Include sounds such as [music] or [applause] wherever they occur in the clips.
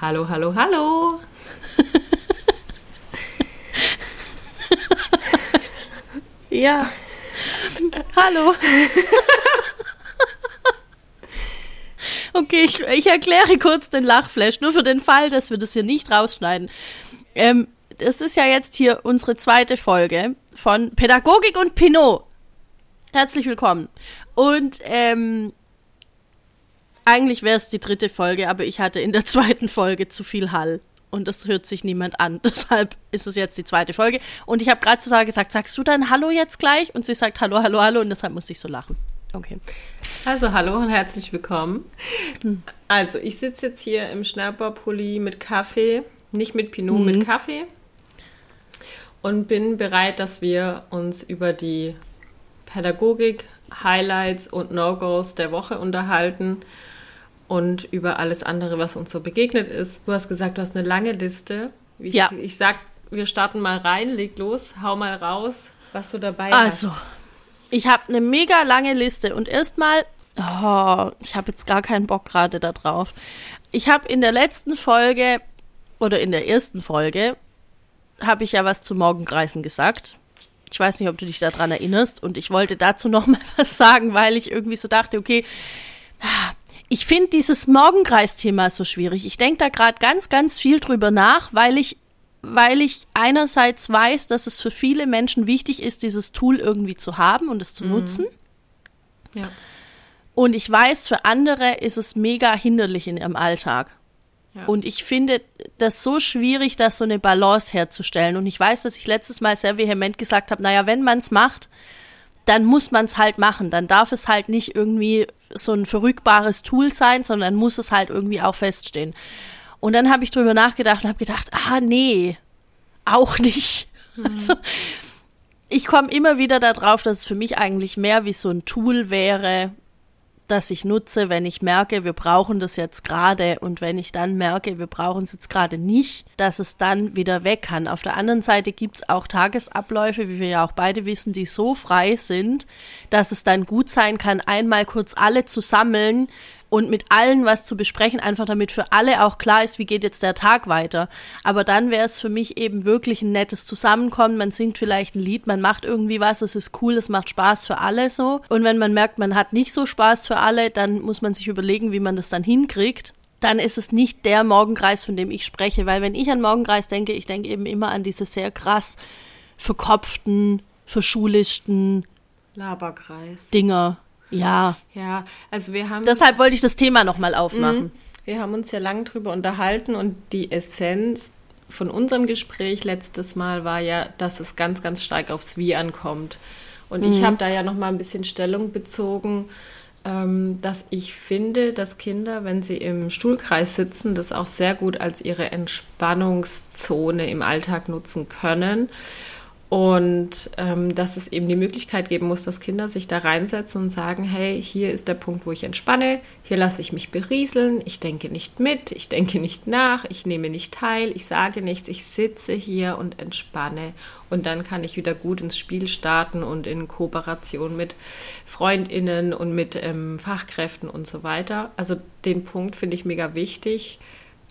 Hallo, hallo, hallo. ja. Hallo. okay, ich, ich, erkläre kurz den Lachflash, nur für den Fall, dass wir das hier nicht rausschneiden. Ähm, das ist ja jetzt hier unsere zweite Folge von Pädagogik und Pinot. Herzlich willkommen. Und ähm, eigentlich wäre es die dritte Folge, aber ich hatte in der [laughs] zweiten Folge zu viel Hall. Und das hört sich niemand an. [laughs] Deshalb ist es jetzt die zweite Folge. Und ich habe gerade zu Sarah gesagt, sagst du dann Hallo jetzt gleich? Und sie sagt Hallo, Hallo, Hallo. Und deshalb musste ich so lachen. Okay. Also hallo und herzlich willkommen. Also ich sitze jetzt hier im Schnapperpulli mit Kaffee, nicht mit Pinot, mhm. mit Kaffee. Und bin bereit, dass wir uns über die Pädagogik, Highlights und No-Gos der Woche unterhalten und über alles andere, was uns so begegnet ist. Du hast gesagt, du hast eine lange Liste. Ich, ja. ich sag, wir starten mal rein, leg los, hau mal raus, was du dabei also, hast. Also, ich habe eine mega lange Liste und erstmal, oh, ich habe jetzt gar keinen Bock gerade da drauf. Ich habe in der letzten Folge oder in der ersten Folge habe ich ja was zu Morgenkreisen gesagt. Ich weiß nicht, ob du dich daran erinnerst. Und ich wollte dazu noch mal [laughs] was sagen, weil ich irgendwie so dachte, okay, ich finde dieses Morgenkreis-Thema so schwierig. Ich denke da gerade ganz, ganz viel drüber nach, weil ich, weil ich einerseits weiß, dass es für viele Menschen wichtig ist, dieses Tool irgendwie zu haben und es zu mhm. nutzen. Ja. Und ich weiß, für andere ist es mega hinderlich in ihrem Alltag. Ja. Und ich finde das so schwierig, da so eine Balance herzustellen. Und ich weiß, dass ich letztes Mal sehr vehement gesagt habe, naja, wenn man es macht, dann muss man es halt machen. Dann darf es halt nicht irgendwie so ein verrückbares Tool sein, sondern muss es halt irgendwie auch feststehen. Und dann habe ich drüber nachgedacht und habe gedacht, ah nee, auch nicht. Mhm. [laughs] Also ich komme immer wieder darauf, dass es für mich eigentlich mehr wie so ein Tool wäre, das ich nutze, wenn ich merke, wir brauchen das jetzt gerade und wenn ich dann merke, wir brauchen es jetzt gerade nicht, dass es dann wieder weg kann. Auf der anderen Seite gibt es auch Tagesabläufe, wie wir ja auch beide wissen, die so frei sind, dass es dann gut sein kann, einmal kurz alle zu sammeln, und mit allen was zu besprechen, einfach damit für alle auch klar ist, wie geht jetzt der Tag weiter. Aber dann wäre es für mich eben wirklich ein nettes Zusammenkommen. Man singt vielleicht ein Lied, man macht irgendwie was, es ist cool, es macht Spaß für alle so. Und wenn man merkt, man hat nicht so Spaß für alle, dann muss man sich überlegen, wie man das dann hinkriegt dann ist es nicht der Morgenkreis, von dem ich spreche. Weil wenn ich an Morgenkreis denke, ich denke eben immer an diese sehr krass verkopften, verschulischten Laberkreis. Dinger. Ja. Ja, also wir haben. Deshalb wollte ich das Thema nochmal aufmachen. Mhm. Wir haben uns ja lang drüber unterhalten und die Essenz von unserem Gespräch letztes Mal war ja, dass es ganz, ganz stark aufs Wie ankommt. Und mhm. ich habe da ja nochmal ein bisschen Stellung bezogen, ähm, dass ich finde, dass Kinder, wenn sie im Stuhlkreis sitzen, das auch sehr gut als ihre Entspannungszone im Alltag nutzen können. Und ähm, dass es eben die Möglichkeit geben muss, dass Kinder sich da reinsetzen und sagen, hey, hier ist der Punkt, wo ich entspanne, hier lasse ich mich berieseln, ich denke nicht mit, ich denke nicht nach, ich nehme nicht teil, ich sage nichts, ich sitze hier und entspanne. Und dann kann ich wieder gut ins Spiel starten und in Kooperation mit Freundinnen und mit ähm, Fachkräften und so weiter. Also den Punkt finde ich mega wichtig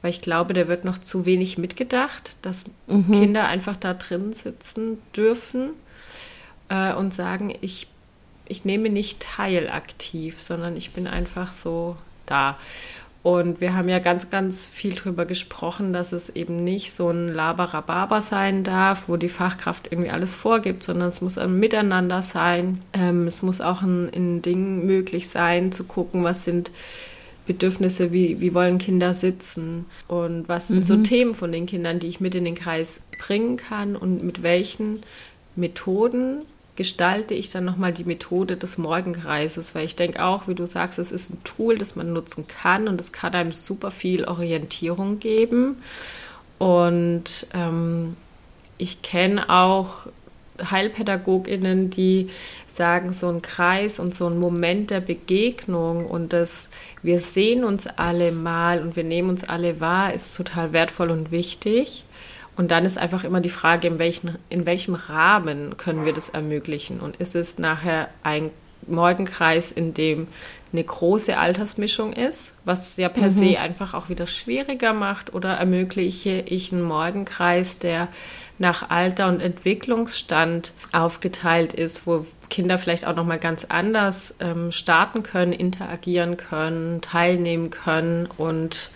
weil ich glaube, der wird noch zu wenig mitgedacht, dass mhm. Kinder einfach da drin sitzen dürfen äh, und sagen, ich, ich nehme nicht teil aktiv, sondern ich bin einfach so da. Und wir haben ja ganz, ganz viel darüber gesprochen, dass es eben nicht so ein Laberababa sein darf, wo die Fachkraft irgendwie alles vorgibt, sondern es muss ein Miteinander sein. Ähm, es muss auch ein, ein Ding möglich sein, zu gucken, was sind Bedürfnisse, wie, wie wollen Kinder sitzen und was sind mhm. so Themen von den Kindern, die ich mit in den Kreis bringen kann und mit welchen Methoden gestalte ich dann nochmal die Methode des Morgenkreises, weil ich denke auch, wie du sagst, es ist ein Tool, das man nutzen kann und es kann einem super viel Orientierung geben. Und ähm, ich kenne auch HeilpädagogInnen, die sagen, so ein Kreis und so ein Moment der Begegnung und das, wir sehen uns alle mal und wir nehmen uns alle wahr, ist total wertvoll und wichtig. Und dann ist einfach immer die Frage, in, welchen, in welchem Rahmen können wir das ermöglichen? Und ist es nachher ein Morgenkreis, in dem eine große Altersmischung ist, was ja per mhm. se einfach auch wieder schwieriger macht, oder ermögliche ich einen Morgenkreis, der nach Alter und Entwicklungsstand aufgeteilt ist, wo Kinder vielleicht auch noch mal ganz anders ähm, starten können, interagieren können, teilnehmen können und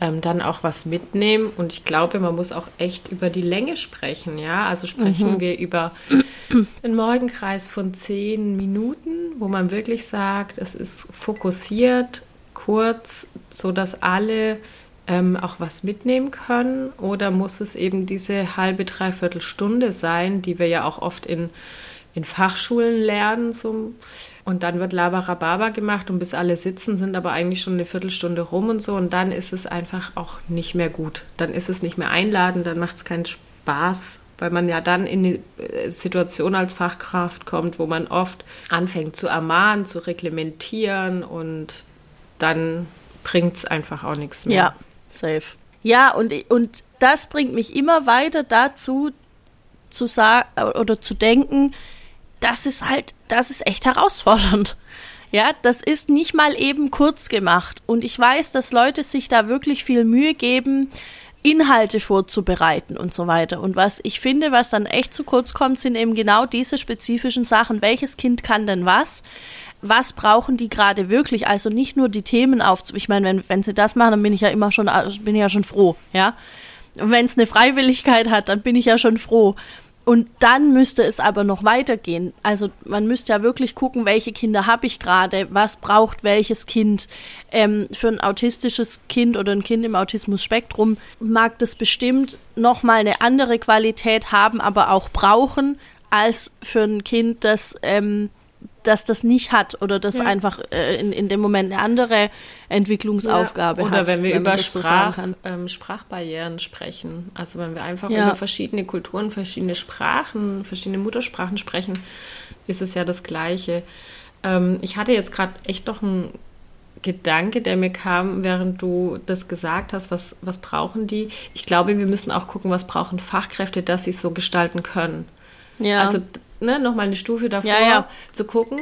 ähm, dann auch was mitnehmen. Und ich glaube, man muss auch echt über die Länge sprechen. Ja, also sprechen mhm. wir über [clears throat] einen Morgenkreis von zehn Minuten, wo man wirklich sagt, es ist fokussiert, kurz, so dass alle ähm, auch was mitnehmen können? Oder muss es eben diese halbe, dreiviertel Stunde sein, die wir ja auch oft in, in Fachschulen lernen? So. Und dann wird Labarababa gemacht und bis alle sitzen, sind aber eigentlich schon eine Viertelstunde rum und so. Und dann ist es einfach auch nicht mehr gut. Dann ist es nicht mehr einladend, dann macht es keinen Spaß, weil man ja dann in die äh, Situation als Fachkraft kommt, wo man oft anfängt zu ermahnen, zu reglementieren und dann bringt es einfach auch nichts mehr. Ja, safe. Ja, und, und das bringt mich immer weiter dazu, zu sagen oder zu denken, das ist halt, das ist echt herausfordernd. [laughs] Ja, das ist nicht mal eben kurz gemacht. Und ich weiß, dass Leute sich da wirklich viel Mühe geben, Inhalte vorzubereiten und so weiter. Und was ich finde, was dann echt zu kurz kommt, sind eben genau diese spezifischen Sachen. Welches Kind kann denn was? Was brauchen die gerade wirklich? Also nicht nur die Themen auf. Ich meine, wenn, wenn sie das machen, dann bin ich ja immer schon, bin ich ja schon froh, ja. Und wenn es eine Freiwilligkeit hat, dann bin ich ja schon froh. Und dann müsste es aber noch weitergehen. Also man müsste ja wirklich gucken, welche Kinder habe ich gerade, was braucht welches Kind. Ähm, für ein autistisches Kind oder ein Kind im Autismus-Spektrum mag das bestimmt nochmal eine andere Qualität haben, aber auch brauchen, als für ein Kind, das ähm, dass das nicht hat oder das ja. einfach äh, in, in dem Moment eine andere Entwicklungsaufgabe ja. oder hat. Oder wenn wir wenn über Sprach, so ähm, Sprachbarrieren sprechen. Also wenn wir einfach ja. über verschiedene Kulturen, verschiedene Sprachen, verschiedene Muttersprachen sprechen, ist es ja das Gleiche. Ähm, ich hatte jetzt gerade echt doch einen Gedanke, der mir kam, während du das gesagt hast, was, was brauchen die? Ich glaube, wir müssen auch gucken, was brauchen Fachkräfte, dass sie es so gestalten können. Ja. Also ne, nochmal eine Stufe davor ja, ja. zu gucken,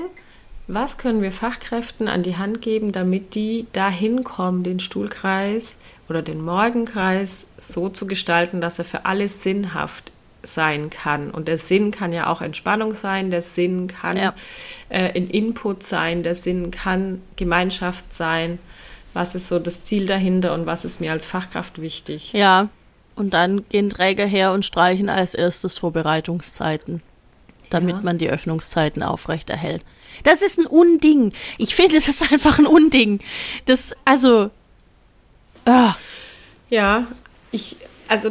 was können wir Fachkräften an die Hand geben, damit die dahin kommen, den Stuhlkreis oder den Morgenkreis so zu gestalten, dass er für alle sinnhaft sein kann. Und der Sinn kann ja auch Entspannung sein, der Sinn kann ja. äh, ein Input sein, der Sinn kann Gemeinschaft sein. Was ist so das Ziel dahinter und was ist mir als Fachkraft wichtig? Ja, und dann gehen Träger her und streichen als erstes Vorbereitungszeiten damit ja. man die Öffnungszeiten aufrechterhält. Das ist ein Unding. Ich finde, das ist [laughs] einfach ein Unding. Das, also. Ah. Ja, ich, also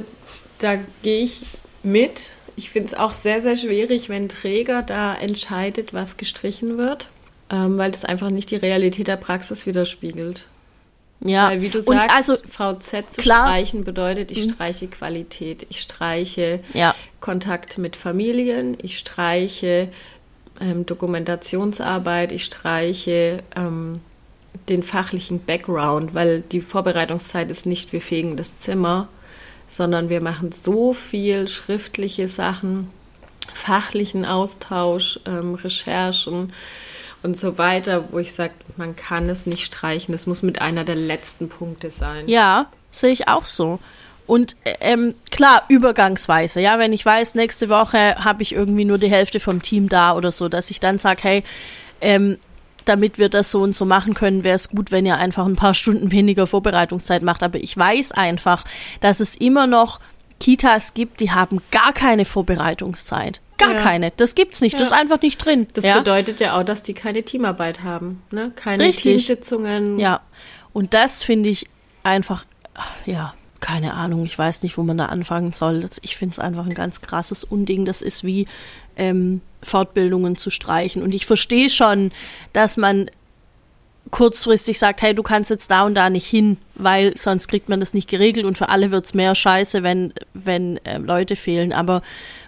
da gehe ich mit. Ich finde es auch sehr, sehr schwierig, wenn Träger da entscheidet, was gestrichen wird, ähm, weil es einfach nicht die Realität der Praxis widerspiegelt. Ja, Weil, wie du sagst, also, VZ zu klar, streichen bedeutet, ich mhm. streiche Qualität, ich streiche ja. Kontakt mit Familien, ich streiche ähm, Dokumentationsarbeit, ich streiche ähm, den fachlichen Background, weil die Vorbereitungszeit ist nicht, wir fegen das Zimmer, sondern wir machen so viel schriftliche Sachen, fachlichen Austausch, ähm, Recherchen und so weiter, wo ich sage, man kann es nicht streichen. Das muss mit einer der letzten Punkte sein. Ja, sehe ich auch so. Und ähm, klar, übergangsweise, ja, wenn ich weiß, nächste Woche habe ich irgendwie nur die Hälfte vom Team da oder so, dass ich dann sage, hey, ähm, damit wir das so und so machen können, wäre es gut, wenn ihr einfach ein paar Stunden weniger Vorbereitungszeit macht. Aber ich weiß einfach, dass es immer noch Kitas gibt, die haben gar keine Vorbereitungszeit. Gar ja. keine. Das gibt's nicht. Ja. Das ist einfach nicht drin. Das ja? bedeutet ja auch, dass die keine Teamarbeit haben. Ne? Keine Richtig. Teamsitzungen. Ja. Und das finde ich einfach, ja, keine Ahnung. Ich weiß nicht, wo man da anfangen soll. Das, ich finde es einfach ein ganz krasses Unding. Das ist wie ähm, Fortbildungen zu streichen. Und ich verstehe schon, dass man kurzfristig sagt, hey, du kannst jetzt da und da nicht hin, weil sonst kriegt man das nicht geregelt und für alle wird es mehr Scheiße, wenn, wenn äh, Leute fehlen. Aber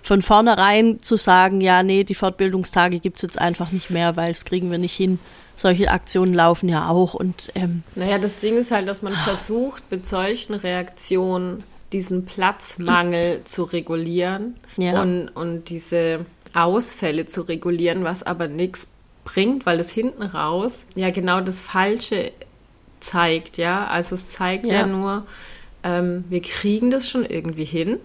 von vornherein zu sagen, ja, nee, die Fortbildungstage gibt es jetzt einfach nicht mehr, weil es kriegen wir nicht hin. Solche Aktionen laufen ja auch und ähm, Naja, das Ding ist halt, dass man versucht, mit solchen Reaktionen diesen Platzmangel zu regulieren ja. und, und diese Ausfälle zu regulieren, was aber nichts bringt, weil es hinten raus ja genau das Falsche zeigt, ja. Also es zeigt ja, ja nur, ähm, wir kriegen das schon irgendwie hin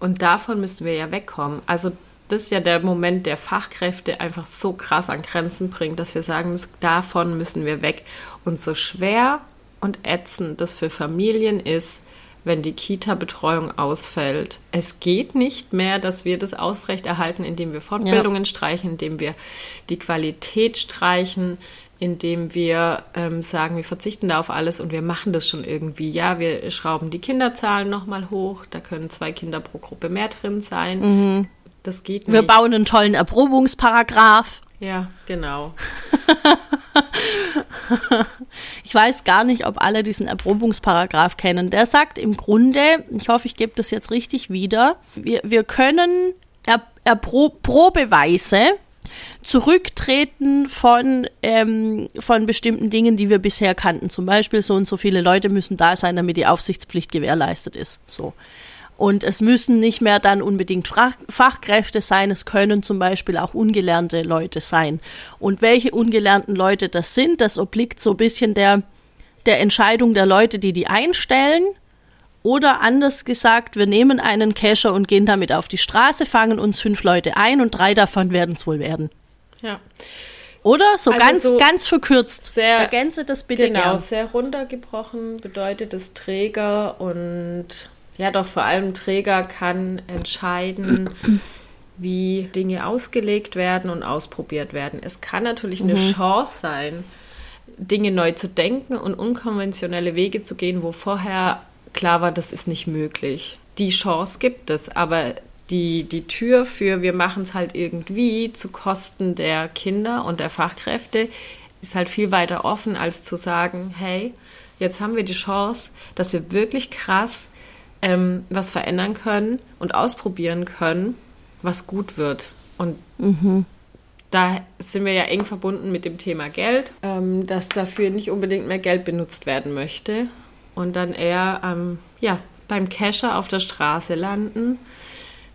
und davon müssen wir ja wegkommen. Also das ist ja der Moment, der Fachkräfte einfach so krass an Grenzen bringt, dass wir sagen müssen, davon müssen wir weg. Und so schwer und ätzend das für Familien ist, wenn die Kita-Betreuung ausfällt. Es geht nicht mehr, dass wir das aufrechterhalten, indem wir Fortbildungen ja. streichen, indem wir die Qualität streichen, indem wir ähm, sagen, wir verzichten da auf alles und wir machen das schon irgendwie. Ja, wir schrauben die Kinderzahlen nochmal hoch, da können zwei Kinder pro Gruppe mehr drin sein. Mhm. Das geht nicht. Wir bauen einen tollen Erprobungsparagraph. Ja, genau. [laughs] [laughs] ich weiß gar nicht, ob alle diesen Erprobungsparagraph kennen. Der sagt im Grunde, ich hoffe, ich gebe das jetzt richtig wieder, wir, wir können er, Erpro Probeweise zurücktreten von, ähm, von bestimmten Dingen, die wir bisher kannten. Zum Beispiel so und so viele Leute müssen da sein, damit die Aufsichtspflicht gewährleistet ist. So. Und es müssen nicht mehr dann unbedingt Fachkräfte sein, es können zum Beispiel auch ungelernte Leute sein. Und welche ungelernten Leute das sind, das obliegt so ein bisschen der, der Entscheidung der Leute, die die einstellen. Oder anders gesagt, wir nehmen einen Cacher und gehen damit auf die Straße, fangen uns fünf Leute ein und drei davon werden es wohl werden. Ja. Oder? So also ganz, so ganz verkürzt. Sehr, Ergänze das bitte genau, gern. sehr runtergebrochen bedeutet es Träger und ja doch vor allem Träger kann entscheiden, [clears throat] wie Dinge ausgelegt werden und ausprobiert werden. Es kann natürlich eine mhm. Chance sein, Dinge neu zu denken und unkonventionelle Wege zu gehen, wo vorher klar war, das ist nicht möglich. Die Chance gibt es, aber die, die Tür für wir machen es halt irgendwie zu Kosten der Kinder und der Fachkräfte ist halt viel weiter offen, als zu sagen, hey, jetzt haben wir die Chance, dass wir wirklich krass ähm, was verändern können und ausprobieren können, was gut wird. Und mhm. da sind wir ja eng verbunden mit dem Thema Geld, ähm, dass dafür nicht unbedingt mehr Geld benutzt werden möchte und dann eher ähm, ja, beim Casher auf der Straße landen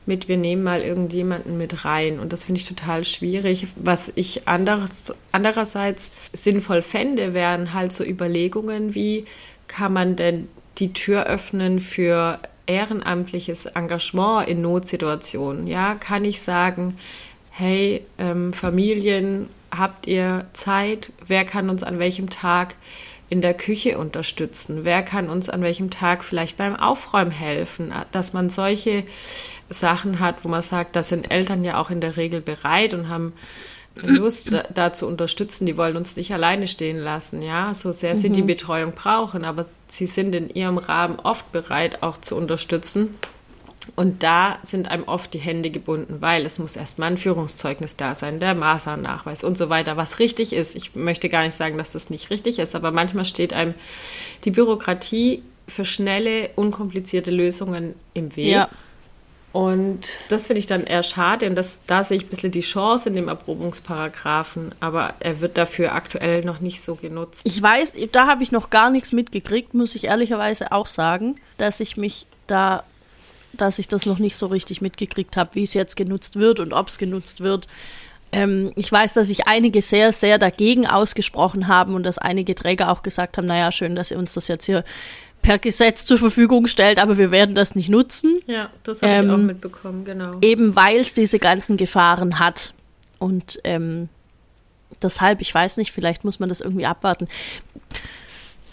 mit, wir nehmen mal irgendjemanden mit rein. Und das finde ich total schwierig. Was ich anderes, andererseits sinnvoll fände, wären halt so Überlegungen wie, kann man denn die Tür öffnen für ehrenamtliches Engagement in Notsituationen. Ja, kann ich sagen, hey, ähm, Familien, habt ihr Zeit? Wer kann uns an welchem Tag in der Küche unterstützen? Wer kann uns an welchem Tag vielleicht beim Aufräumen helfen? Dass man solche Sachen hat, wo man sagt, da sind Eltern ja auch in der Regel bereit und haben [clears throat] Lust, da, zu unterstützen. Die wollen uns nicht alleine stehen lassen, ja, so sehr sie mhm. die Betreuung brauchen, aber sie sind in ihrem Rahmen oft bereit, auch zu unterstützen. Und da sind einem oft die Hände gebunden, weil es muss erstmal ein Führungszeugnis da sein, der Maßnachweis und so weiter, was richtig ist. Ich möchte gar nicht sagen, dass das nicht richtig ist, aber manchmal steht einem die Bürokratie für schnelle, unkomplizierte Lösungen im Weg. Ja. Und das finde ich dann eher schade. Und das, da sehe ich ein bisschen die Chance in dem Erprobungsparagraphen, aber er wird dafür aktuell noch nicht so genutzt. Ich weiß, da habe ich noch gar nichts mitgekriegt, muss ich ehrlicherweise auch sagen, dass ich mich da, dass ich das noch nicht so richtig mitgekriegt habe, wie es jetzt genutzt wird und ob es genutzt wird. Ähm, ich weiß, dass sich einige sehr, sehr dagegen ausgesprochen haben und dass einige Träger auch gesagt haben, naja, schön, dass ihr uns das jetzt hier per Gesetz zur Verfügung stellt, aber wir werden das nicht nutzen. Ja, das habe ähm, ich auch mitbekommen, genau. Eben weil es diese ganzen Gefahren hat. Und ähm, deshalb, ich weiß nicht, vielleicht muss man das irgendwie abwarten.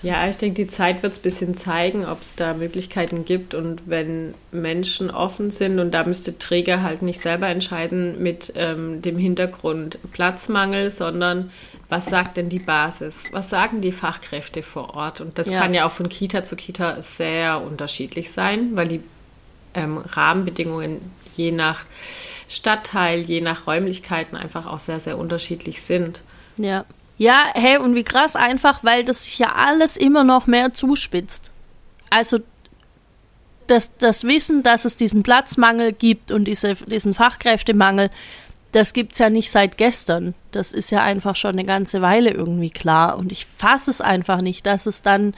Ja, ich denke, die Zeit wird es ein bisschen zeigen, ob es da Möglichkeiten gibt. Und wenn Menschen offen sind, und da müsste Träger halt nicht selber entscheiden mit ähm, dem Hintergrund Platzmangel, sondern was sagt denn die Basis? Was sagen die Fachkräfte vor Ort? Und das ja. kann ja auch von Kita zu Kita sehr unterschiedlich sein, weil die ähm, Rahmenbedingungen je nach Stadtteil, je nach Räumlichkeiten einfach auch sehr, sehr unterschiedlich sind. Ja. Ja, hey, und wie krass einfach, weil das sich ja alles immer noch mehr zuspitzt. Also das, das Wissen, dass es diesen Platzmangel gibt und diese, diesen Fachkräftemangel, das gibt es ja nicht seit gestern. Das ist ja einfach schon eine ganze Weile irgendwie klar. Und ich fasse es einfach nicht, dass es dann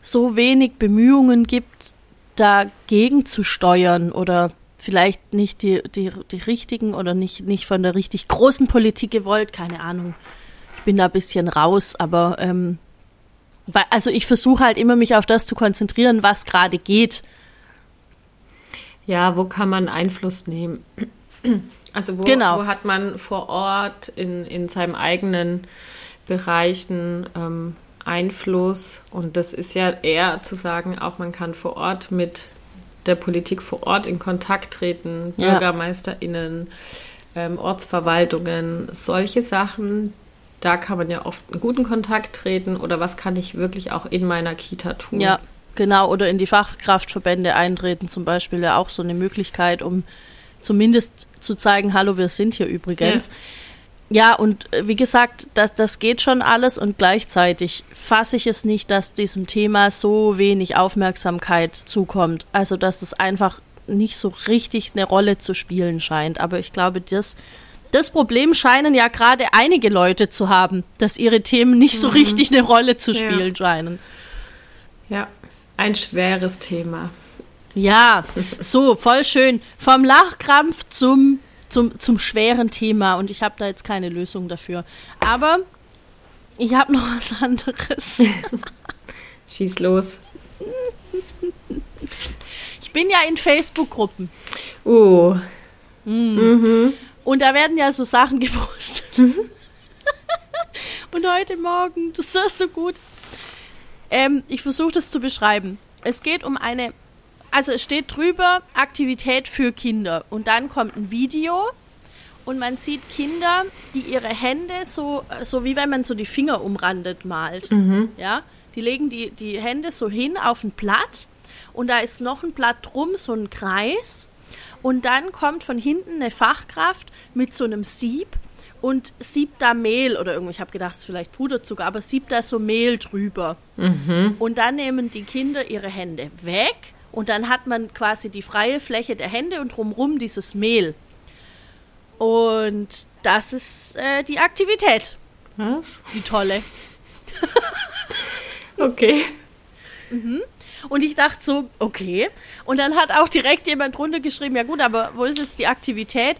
so wenig Bemühungen gibt, dagegen zu steuern oder vielleicht nicht die, die, die richtigen oder nicht, nicht von der richtig großen Politik gewollt, keine Ahnung. Ich bin da ein bisschen raus, aber ähm, also ich versuche halt immer mich auf das zu konzentrieren, was gerade geht. Ja, wo kann man Einfluss nehmen? Also wo, genau. wo hat man vor Ort in, in seinem eigenen Bereichen ähm, Einfluss? Und das ist ja eher zu sagen, auch man kann vor Ort mit der Politik vor Ort in Kontakt treten, ja. BürgermeisterInnen, ähm, Ortsverwaltungen, solche Sachen, da kann man ja oft in guten Kontakt treten oder was kann ich wirklich auch in meiner Kita tun. Ja, genau, oder in die Fachkraftverbände eintreten zum Beispiel, ja auch so eine Möglichkeit, um zumindest zu zeigen, hallo, wir sind hier übrigens. Ja. Ja, und äh, wie gesagt, das, das geht schon alles und gleichzeitig fasse ich es nicht, dass diesem Thema so wenig Aufmerksamkeit zukommt. Also, dass es einfach nicht so richtig eine Rolle zu spielen scheint. Aber ich glaube, das, das Problem scheinen ja gerade einige Leute zu haben, dass ihre Themen nicht so mhm. richtig eine Rolle zu spielen ja. scheinen. Ja, ein schweres Thema. Ja, so, voll schön. Vom Lachkrampf zum zum, zum schweren Thema und ich habe da jetzt keine Lösung dafür. Aber ich habe noch was anderes. [laughs] Schieß los. Ich bin ja in Facebook-Gruppen. Oh. Mhm. Mhm. Und da werden ja so Sachen gepostet. [laughs] und heute Morgen, das ist so gut. Ähm, ich versuche das zu beschreiben. Es geht um eine also es steht drüber Aktivität für Kinder und dann kommt ein Video und man sieht Kinder, die ihre Hände so, so wie wenn man so die Finger umrandet malt. Mhm. Ja, die legen die, die Hände so hin auf ein Blatt und da ist noch ein Blatt drum, so ein Kreis und dann kommt von hinten eine Fachkraft mit so einem Sieb und siebt da Mehl oder irgendwie, ich habe gedacht, es ist vielleicht Puderzucker, aber siebt da so Mehl drüber. Mhm. Und dann nehmen die Kinder ihre Hände weg und dann hat man quasi die freie Fläche der Hände und drumherum dieses Mehl. Und das ist äh, die Aktivität. Was? Die tolle. [laughs] okay. Mhm. Und ich dachte so, okay. Und dann hat auch direkt jemand drunter geschrieben, ja gut, aber wo ist jetzt die Aktivität?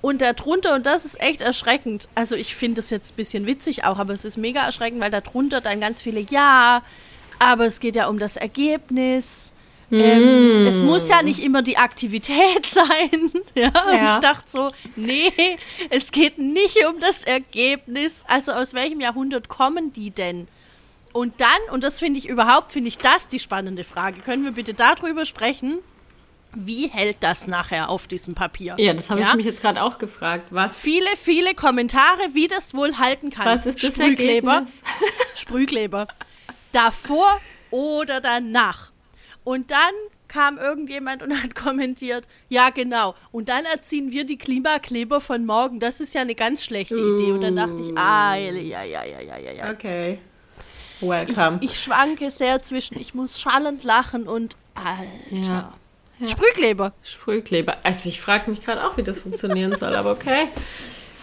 Und darunter, und das ist echt erschreckend, also ich finde das jetzt ein bisschen witzig auch, aber es ist mega erschreckend, weil darunter dann ganz viele, ja, aber es geht ja um das Ergebnis ähm, es muss ja nicht immer die Aktivität [laughs] sein. ja, ja. ich dachte so, nee, es geht nicht um das Ergebnis. Also aus welchem Jahrhundert kommen die denn? Und dann, und das finde ich überhaupt, finde ich das die spannende Frage. Können wir bitte darüber sprechen? Wie hält das nachher auf diesem Papier? Ja, das habe ja? ich mich jetzt gerade auch gefragt. Was? Viele, viele Kommentare, wie das wohl halten kann. Was ist das Sprühkleber? Ergebnis? [laughs] Sprühkleber. Davor oder danach. Und dann kam irgendjemand und [laughs] hat kommentiert, ja genau. Und dann erziehen wir die Klimakleber von morgen. Das ist ja eine ganz schlechte uh. Idee. Und dann dachte ich, ah, ja, ja, ja, ja, ja, ja. Okay. Welcome. Ich, ich schwanke sehr zwischen, ich muss schallend lachen und Alter. Ja. Ja. Sprühkleber. Sprühkleber. Also ich frage mich gerade auch, wie das funktionieren soll, aber okay. [laughs]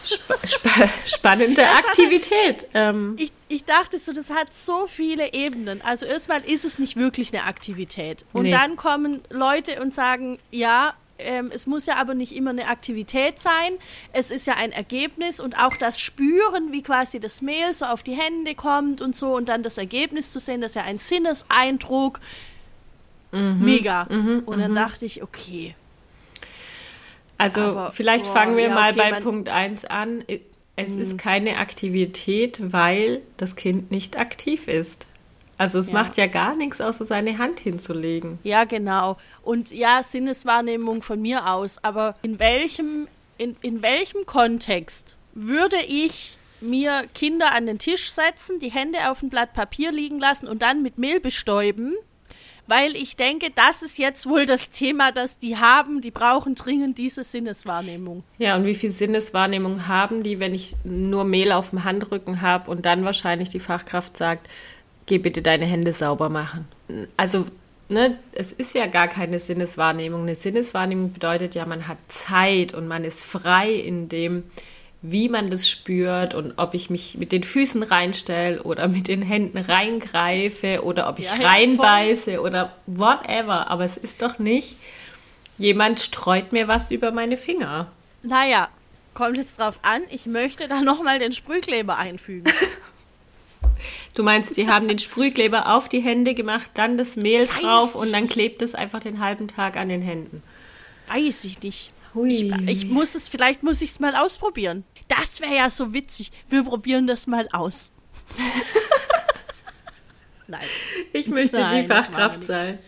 Sp sp spannende Aktivität. Hat, ähm. ich, ich dachte so, das hat so viele Ebenen. Also erstmal ist es nicht wirklich eine Aktivität. Und nee. dann kommen Leute und sagen, ja, ähm, es muss ja aber nicht immer eine Aktivität sein. Es ist ja ein Ergebnis und auch das Spüren, wie quasi das Mehl so auf die Hände kommt und so und dann das Ergebnis zu sehen, das ist ja ein Sinneseindruck. Mhm. Mega. Mhm, und dann mhm. dachte ich, okay, also Aber, vielleicht boah, fangen wir ja, mal okay, bei Punkt 1 an. Es ist hm. keine Aktivität, weil das Kind nicht aktiv ist. Also es ja. macht ja gar nichts, außer seine Hand hinzulegen. Ja, genau. Und ja, Sinneswahrnehmung von mir aus. Aber in welchem, in, in welchem Kontext würde ich mir Kinder an den Tisch setzen, die Hände auf ein Blatt Papier liegen lassen und dann mit Mehl bestäuben weil ich denke, das ist jetzt wohl das Thema, das die haben. Die brauchen dringend diese Sinneswahrnehmung. Ja, und wie viel Sinneswahrnehmung haben die, wenn ich nur Mehl auf dem Handrücken habe und dann wahrscheinlich die Fachkraft sagt, geh bitte deine Hände sauber machen. Also, ne, es ist ja gar keine Sinneswahrnehmung. Eine Sinneswahrnehmung bedeutet ja, man hat Zeit und man ist frei in dem, wie man das spürt und ob ich mich mit den Füßen reinstelle oder mit den Händen reingreife oder ob ich ja, reinbeiße oder whatever. Aber es ist doch nicht Jemand streut mir was über meine Finger. Naja, kommt jetzt drauf an, ich möchte da nochmal den Sprühkleber einfügen. [laughs] Du meinst, die haben den Sprühkleber auf die Hände gemacht, dann das Mehl Weiß drauf und dann klebt es einfach den halben Tag an den Händen. Weiß ich nicht. Hui. Ich, ich muss es, vielleicht muss ich es mal ausprobieren. Das wäre ja so witzig. Wir probieren das mal aus. [laughs] Nein. Ich möchte Nein, die Fachkraft sein.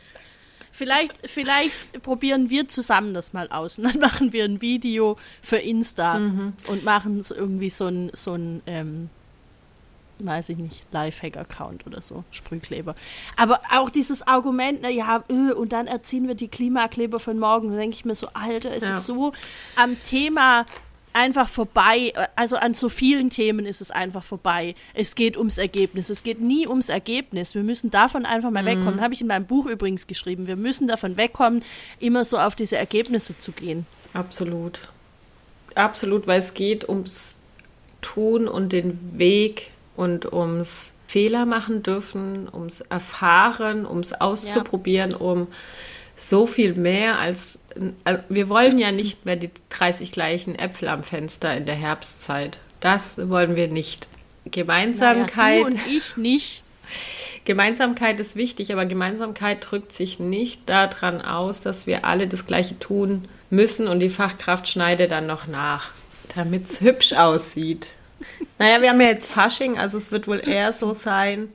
Vielleicht, vielleicht probieren wir zusammen das mal aus. Und dann machen wir ein Video für Insta Mhm. und machen es irgendwie so ein, so ein ähm, weiß ich nicht, Lifehack-Account oder so, Sprühkleber. Aber auch dieses Argument, na ja, äh, und dann erziehen wir die Klimakleber von morgen, da denke ich mir so, Alter, es Ja. ist so am Thema einfach vorbei. Also an so vielen Themen ist es einfach vorbei. Es geht ums Ergebnis. Es geht nie ums Ergebnis. Wir müssen davon einfach mal wegkommen. Habe ich in meinem Buch übrigens geschrieben. Wir müssen davon wegkommen, immer so auf diese Ergebnisse zu gehen. Absolut. Absolut, weil es geht ums Tun und den Weg und ums Fehler machen dürfen, ums Erfahren, ums Auszuprobieren, um so viel mehr als äh, wir wollen ja nicht mehr die 30 gleichen Äpfel am Fenster in der Herbstzeit. Das wollen wir nicht. Gemeinsamkeit. Naja, und ich nicht. Gemeinsamkeit ist wichtig, aber Gemeinsamkeit drückt sich nicht daran aus, dass wir alle das Gleiche tun müssen und die Fachkraft schneidet dann noch nach, damit es hübsch aussieht. Naja, wir haben ja jetzt Fasching, also es wird wohl eher so sein,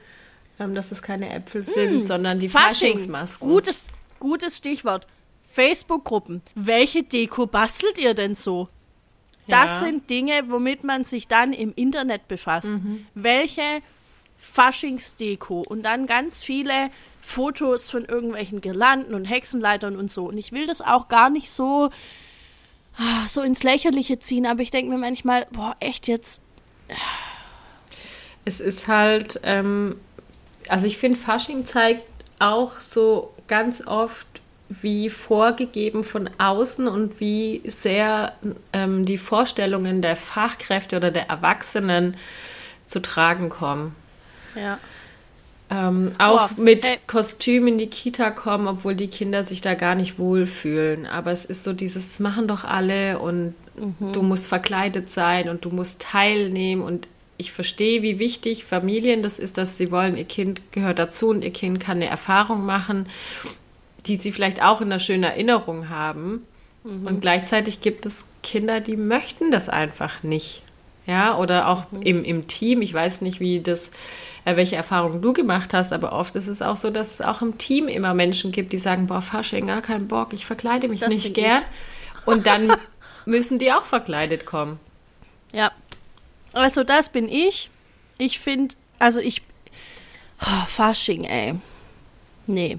ähm, dass es keine Äpfel sind, sondern die Fasching. Faschingsmasken. Gutes, gutes Stichwort. Facebook-Gruppen. Welche Deko bastelt ihr denn so? Das Ja. sind Dinge, womit man sich dann im Internet befasst. Mhm. Welche Faschingsdeko und dann ganz viele Fotos von irgendwelchen Girlanden und Hexenleitern und so. Und ich will das auch gar nicht so, ah, so ins Lächerliche ziehen, aber ich denke mir manchmal, boah, echt jetzt, Es ist halt, ähm, also ich finde, Fasching zeigt auch so ganz oft, wie vorgegeben von außen und wie sehr ähm, die Vorstellungen der Fachkräfte oder der Erwachsenen zu tragen kommen. ja. Ähm, auch Boah, mit ey. Kostüm in die Kita kommen, obwohl die Kinder sich da gar nicht wohlfühlen. Aber es ist so dieses, das machen doch alle und Mhm. du musst verkleidet sein und du musst teilnehmen. Und ich verstehe, wie wichtig Familien das ist, dass sie wollen, ihr Kind gehört dazu und ihr Kind kann eine Erfahrung machen, die sie vielleicht auch in einer schönen Erinnerung haben. Mhm. Und gleichzeitig gibt es Kinder, die möchten das einfach nicht. Ja, oder auch Mhm. im, im Team. Ich weiß nicht, wie das, welche Erfahrungen du gemacht hast, aber oft ist es auch so, dass es auch im Team immer Menschen gibt, die sagen, boah, Fasching, gar keinen Bock, ich verkleide mich Das nicht gern. Und dann [laughs] müssen die auch verkleidet kommen. Ja. Also das bin ich. Ich finde, also ich. Oh, Fasching, ey. Nee.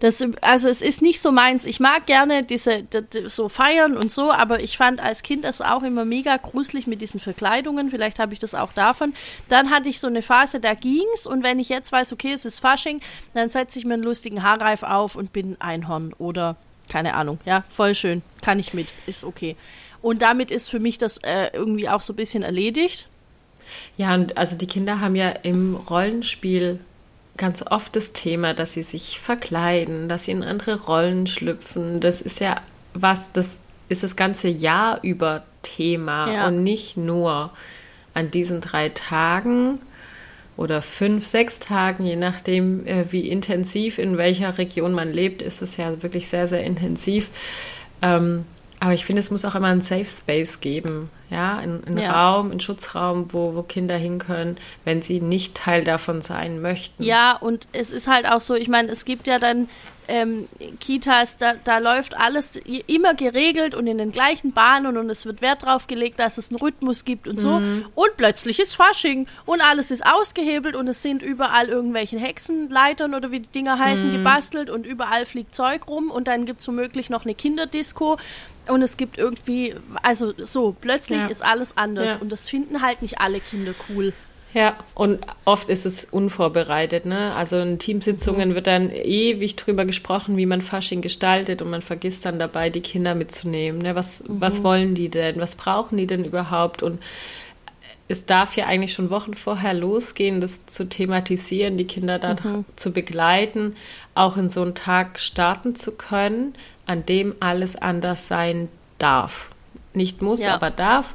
Das, also es ist nicht so meins. Ich mag gerne diese so feiern und so, aber ich fand als Kind das auch immer mega gruselig mit diesen Verkleidungen. Vielleicht habe ich das auch davon. Dann hatte ich so eine Phase, da ging's und wenn ich jetzt weiß, okay, es ist Fasching, dann setze ich mir einen lustigen Haarreif auf und bin Einhorn oder keine Ahnung. Ja, voll schön. Kann ich mit. Ist okay. Und damit ist für mich das äh, irgendwie auch so ein bisschen erledigt. Ja, und also die Kinder haben ja im Rollenspiel ganz oft das Thema, dass sie sich verkleiden, dass sie in andere Rollen schlüpfen. Das ist ja was, das ist das ganze Jahr über Thema Ja. und nicht nur an diesen drei Tagen oder fünf, sechs Tagen, je nachdem, äh, wie intensiv in welcher Region man lebt, ist es ja wirklich sehr, sehr intensiv. Ähm, aber ich finde, es muss auch immer einen Safe Space geben, ja, einen, Ja. Raum, einen Schutzraum, wo, wo Kinder hin können, wenn sie nicht Teil davon sein möchten. Ja, und es ist halt auch so, ich meine, es gibt ja dann ähm, Kitas, da, da läuft alles immer geregelt und in den gleichen Bahnen und es wird Wert drauf gelegt, dass es einen Rhythmus gibt und so. Und plötzlich ist Fasching und alles ist ausgehebelt und es sind überall irgendwelche Hexenleitern oder wie die Dinger heißen, gebastelt und überall fliegt Zeug rum und dann gibt es womöglich noch eine Kinderdisco und es gibt irgendwie, also so, plötzlich Ja. ist alles anders Ja. und das finden halt nicht alle Kinder cool. Ja, und oft ist es unvorbereitet, ne? Also in Teamsitzungen wird dann ewig drüber gesprochen, wie man Fasching gestaltet und man vergisst dann dabei, die Kinder mitzunehmen. Ne? Was, was wollen die denn? Was brauchen die denn überhaupt? Und es darf ja eigentlich schon Wochen vorher losgehen, das zu thematisieren, die Kinder da zu begleiten, auch in so einen Tag starten zu können, an dem alles anders sein darf. Nicht muss, ja. aber darf.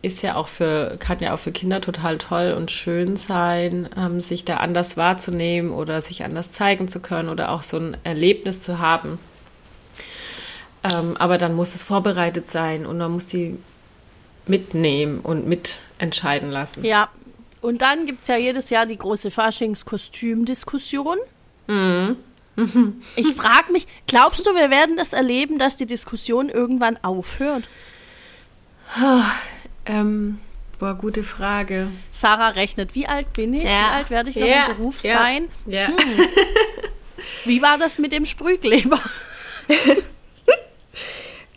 Ist ja auch für, kann ja auch für Kinder total toll und schön sein, ähm, sich da anders wahrzunehmen oder sich anders zeigen zu können oder auch so ein Erlebnis zu haben. Ähm, aber dann muss es vorbereitet sein und man muss sie mitnehmen und mitentscheiden lassen. Ja, und dann gibt es ja jedes Jahr die große Faschingskostüm-Diskussion. Mhm. [laughs] ich frage mich, glaubst du, wir werden das erleben, dass die Diskussion irgendwann aufhört? Ähm, boah, gute Frage. Sarah rechnet, wie alt bin ich? Ja. Wie alt werde ich noch ja. im Beruf ja. sein? Ja. Hm. Wie war das mit dem Sprühkleber? [laughs]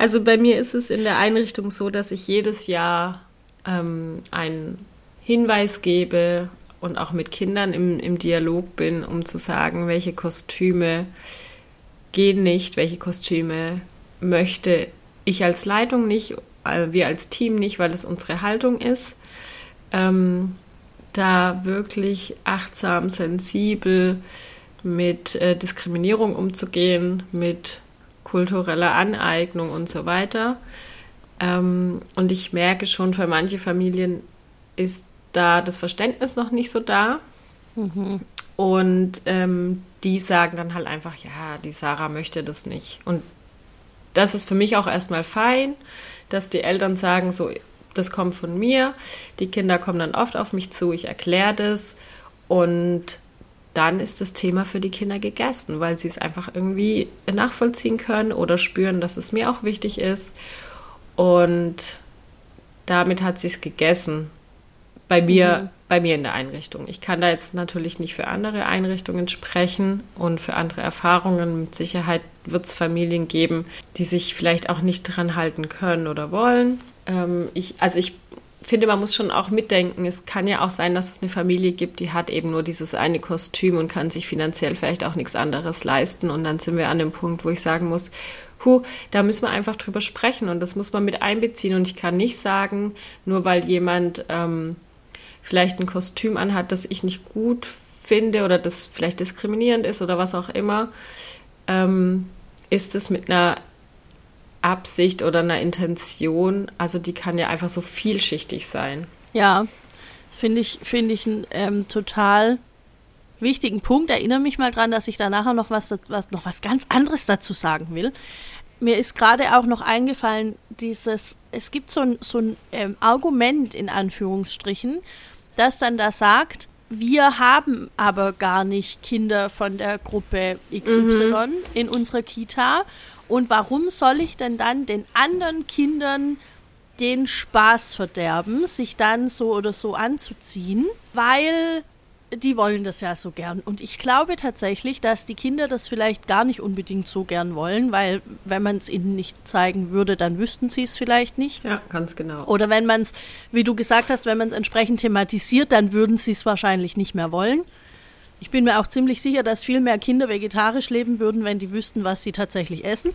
Also bei mir ist es in der Einrichtung so, dass ich jedes Jahr ähm, einen Hinweis gebe und auch mit Kindern im, im Dialog bin, um zu sagen, welche Kostüme gehen nicht, welche Kostüme möchte ich als Leitung nicht, wir als Team nicht, weil es unsere Haltung ist. Ähm, da wirklich achtsam, sensibel mit äh, Diskriminierung umzugehen, mit kultureller Aneignung und so weiter. Ähm, und ich merke schon, für manche Familien ist da das Verständnis noch nicht so da. Mhm. Und ähm, die sagen dann halt einfach, ja, die Sarah möchte das nicht. Und das ist für mich auch erstmal fein, dass die Eltern sagen, so, das kommt von mir. Die Kinder kommen dann oft auf mich zu, ich erkläre das. Und dann ist das Thema für die Kinder gegessen, weil sie es einfach irgendwie nachvollziehen können oder spüren, dass es mir auch wichtig ist. Und damit hat sie es gegessen. Bei mir, mhm. bei mir in der Einrichtung. Ich kann da jetzt natürlich nicht für andere Einrichtungen sprechen und für andere Erfahrungen. Mit Sicherheit wird es Familien geben, die sich vielleicht auch nicht dran halten können oder wollen. Ähm, ich, also ich finde, man muss schon auch mitdenken. Es kann ja auch sein, dass es eine Familie gibt, die hat eben nur dieses eine Kostüm und kann sich finanziell vielleicht auch nichts anderes leisten. Und dann sind wir an dem Punkt, wo ich sagen muss, hu, da müssen wir einfach drüber sprechen und das muss man mit einbeziehen. Und ich kann nicht sagen, nur weil jemand ähm, vielleicht ein Kostüm anhat, das ich nicht gut finde oder das vielleicht diskriminierend ist oder was auch immer, ähm, ist es mit einer Absicht oder einer Intention, also die kann ja einfach so vielschichtig sein. Ja, finde ich, finde ich einen ähm, total wichtigen Punkt. Erinnere mich mal dran, dass ich da nachher noch was, was, noch was ganz anderes dazu sagen will. Mir ist gerade auch noch eingefallen, dieses, es gibt so ein, so ein ähm, Argument in Anführungsstrichen, das dann da sagt, wir haben aber gar nicht Kinder von der Gruppe XY mhm. in unserer Kita und warum soll ich denn dann den anderen Kindern den Spaß verderben, sich dann so oder so anzuziehen? Weil die wollen das ja so gern. Und ich glaube tatsächlich, dass die Kinder das vielleicht gar nicht unbedingt so gern wollen, weil wenn man es ihnen nicht zeigen würde, dann wüssten sie es vielleicht nicht. Ja, ganz genau. Oder wenn man es, wie du gesagt hast, wenn man es entsprechend thematisiert, dann würden sie es wahrscheinlich nicht mehr wollen. Ich bin mir auch ziemlich sicher, dass viel mehr Kinder vegetarisch leben würden, wenn die wüssten, was sie tatsächlich essen.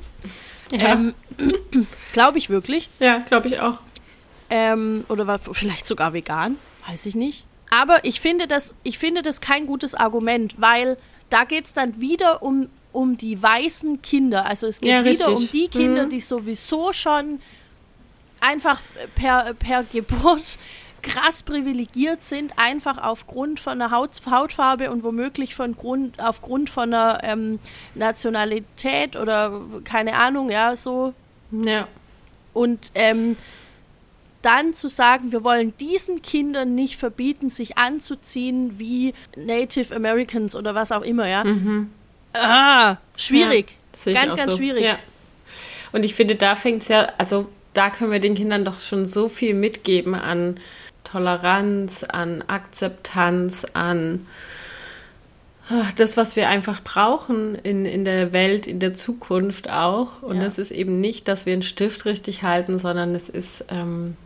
Ja. Ähm, [clears throat] glaube ich wirklich. Ja, glaube ich auch. Ähm, oder war vielleicht sogar vegan, weiß ich nicht. Aber ich finde das, ich finde das kein gutes Argument, weil da geht es dann wieder um, um die weißen Kinder. Also es geht ja, wieder um die Kinder, mhm. die sowieso schon einfach per, per Geburt [laughs] krass privilegiert sind, einfach aufgrund von einer Haut, Hautfarbe und womöglich von Grund, aufgrund von einer ähm, Nationalität oder keine Ahnung, ja, so. Ja. Und ähm, dann zu sagen, wir wollen diesen Kindern nicht verbieten, sich anzuziehen wie Native Americans oder was auch immer, ja. Mhm. Ah, schwierig. Ja, ganz, ganz so. schwierig. Ja. Und ich finde, da fängt es ja, also da können wir den Kindern doch schon so viel mitgeben an Toleranz, an Akzeptanz, an ah, das, was wir einfach brauchen in, in der Welt, in der Zukunft auch. Und ja. das ist eben nicht, dass wir einen Stift richtig halten, sondern es ist ähm,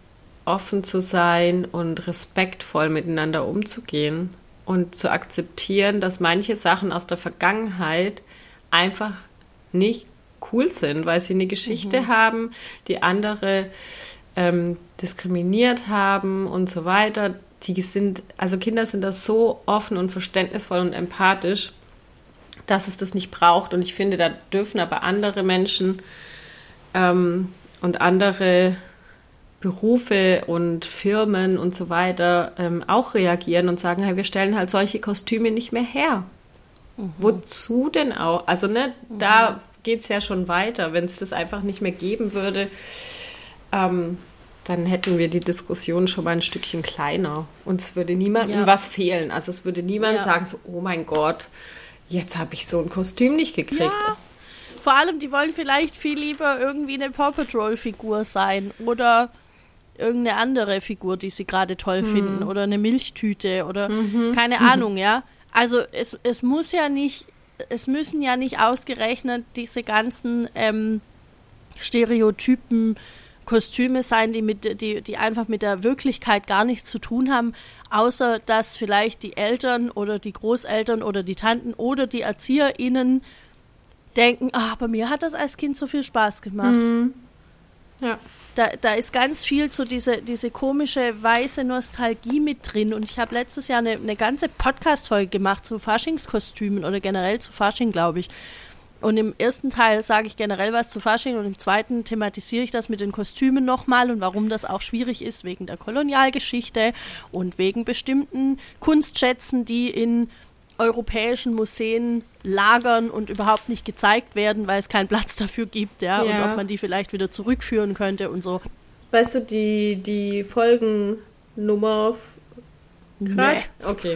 offen zu sein und respektvoll miteinander umzugehen und zu akzeptieren, dass manche Sachen aus der Vergangenheit einfach nicht cool sind, weil sie eine Geschichte mhm. haben, die andere ähm, diskriminiert haben und so weiter. Die sind, also Kinder sind da so offen und verständnisvoll und empathisch. dass es das nicht braucht. Und ich finde, da dürfen aber andere Menschen ähm, und andere Berufe und Firmen und so weiter ähm, auch reagieren und sagen, hey, wir stellen halt solche Kostüme nicht mehr her. Mhm. Wozu denn auch? Also, ne, mhm. da geht es ja schon weiter. Wenn es das einfach nicht mehr geben würde, ähm, dann hätten wir die Diskussion schon mal ein Stückchen kleiner. Und es würde niemandem ja. was fehlen. Also es würde niemand ja. sagen, so, oh mein Gott, jetzt habe ich so ein Kostüm nicht gekriegt. Ja. Vor allem, die wollen vielleicht viel lieber irgendwie eine Paw Patrol-Figur sein oder irgendeine andere Figur, die sie gerade toll mhm. finden oder eine Milchtüte oder mhm. keine [laughs] Ahnung, ja. Also es, es muss ja nicht, es müssen ja nicht ausgerechnet diese ganzen ähm, Stereotypen Kostüme sein, die, mit, die, die einfach mit der Wirklichkeit gar nichts zu tun haben, außer dass vielleicht die Eltern oder die Großeltern oder die Tanten oder die ErzieherInnen denken, ah, bei mir hat das als Kind so viel Spaß gemacht. Mhm. Ja. Da, da ist ganz viel so diese, diese komische weiße Nostalgie mit drin. Und ich habe letztes Jahr eine, eine ganze Podcast-Folge gemacht zu Faschingskostümen oder generell zu Fasching, glaube ich. Und im ersten Teil sage ich generell was zu Fasching und im zweiten thematisiere ich das mit den Kostümen nochmal und warum das auch schwierig ist wegen der Kolonialgeschichte und wegen bestimmten Kunstschätzen, die in europäischen Museen lagern und überhaupt nicht gezeigt werden, weil es keinen Platz dafür gibt, ja, ja. und ob man die vielleicht wieder zurückführen könnte und so. Weißt du, die, die Folgennummer Grad? Nee. [laughs] Okay.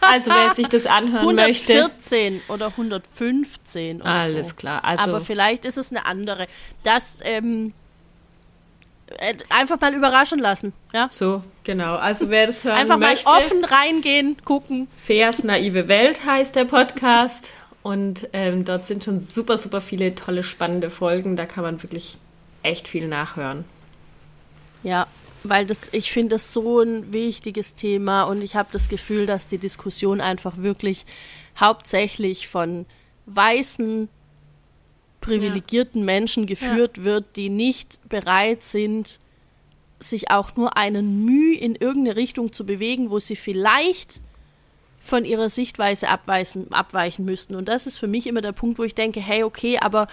Also wer sich das anhören 114 möchte. 114 oder 115 oder Alles so. klar. Also Aber vielleicht ist es eine andere. Das ähm, äh, einfach mal überraschen lassen. Ja? So, genau. Also wer das hören einfach möchte. Einfach mal offen reingehen, gucken. Fairs naive Welt heißt der Podcast. Und ähm, dort sind schon super, super viele tolle, spannende Folgen. Da kann man wirklich echt viel nachhören. Ja, weil das, ich finde das so ein wichtiges Thema und ich habe das Gefühl, dass die Diskussion einfach wirklich hauptsächlich von weißen, privilegierten ja. Menschen geführt ja. wird, die nicht bereit sind, sich auch nur einen Mühe in irgendeine Richtung zu bewegen, wo sie vielleicht von ihrer Sichtweise abweisen, abweichen müssten. Und das ist für mich immer der Punkt, wo ich denke, hey, okay, aber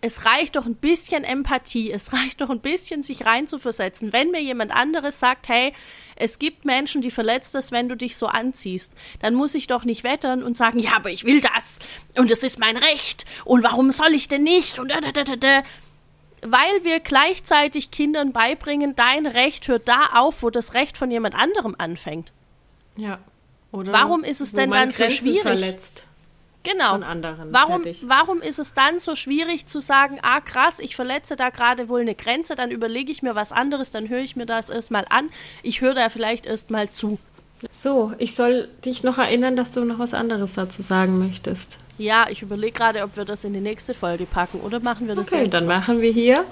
es reicht doch ein bisschen Empathie, es reicht doch ein bisschen sich reinzuversetzen. Wenn mir jemand anderes sagt, hey, es gibt Menschen, die verletzt das, wenn du dich so anziehst, dann muss ich doch nicht wettern und sagen, ja, aber ich will das und es ist mein Recht und warum soll ich denn nicht und da, da, da, da. Weil wir gleichzeitig Kindern beibringen, dein Recht hört da auf, wo das Recht von jemand anderem anfängt. Ja. Oder warum ist es denn dann so schwierig? Verletzt. Genau. Von anderen. Warum, warum ist es dann so schwierig zu sagen, ah krass, ich verletze da gerade wohl eine Grenze, dann überlege ich mir was anderes, dann höre ich mir das erstmal an, ich höre da vielleicht erstmal zu. So, ich soll dich noch erinnern, dass du noch was anderes dazu sagen möchtest. Ja, ich überlege gerade, ob wir das in die nächste Folge packen oder machen wir das okay, dann machen wir hier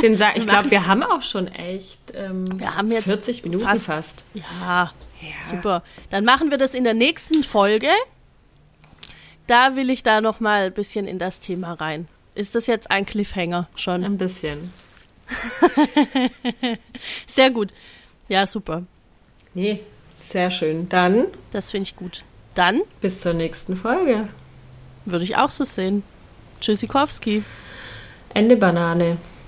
den Sa [laughs] Ich glaube, wir haben auch schon echt ähm, wir haben jetzt 40 Minuten fast. fast. Ja, ja, super. Dann machen wir das in der nächsten Folge da will ich da noch mal ein bisschen in das Thema rein. Ist das jetzt ein Cliffhanger schon? Ein bisschen. [laughs] sehr gut. Ja, super. Nee, sehr schön. Dann. Das finde ich gut. Dann. Bis zur nächsten Folge. Würde ich auch so sehen. Tschüssikowski. Ende Banane.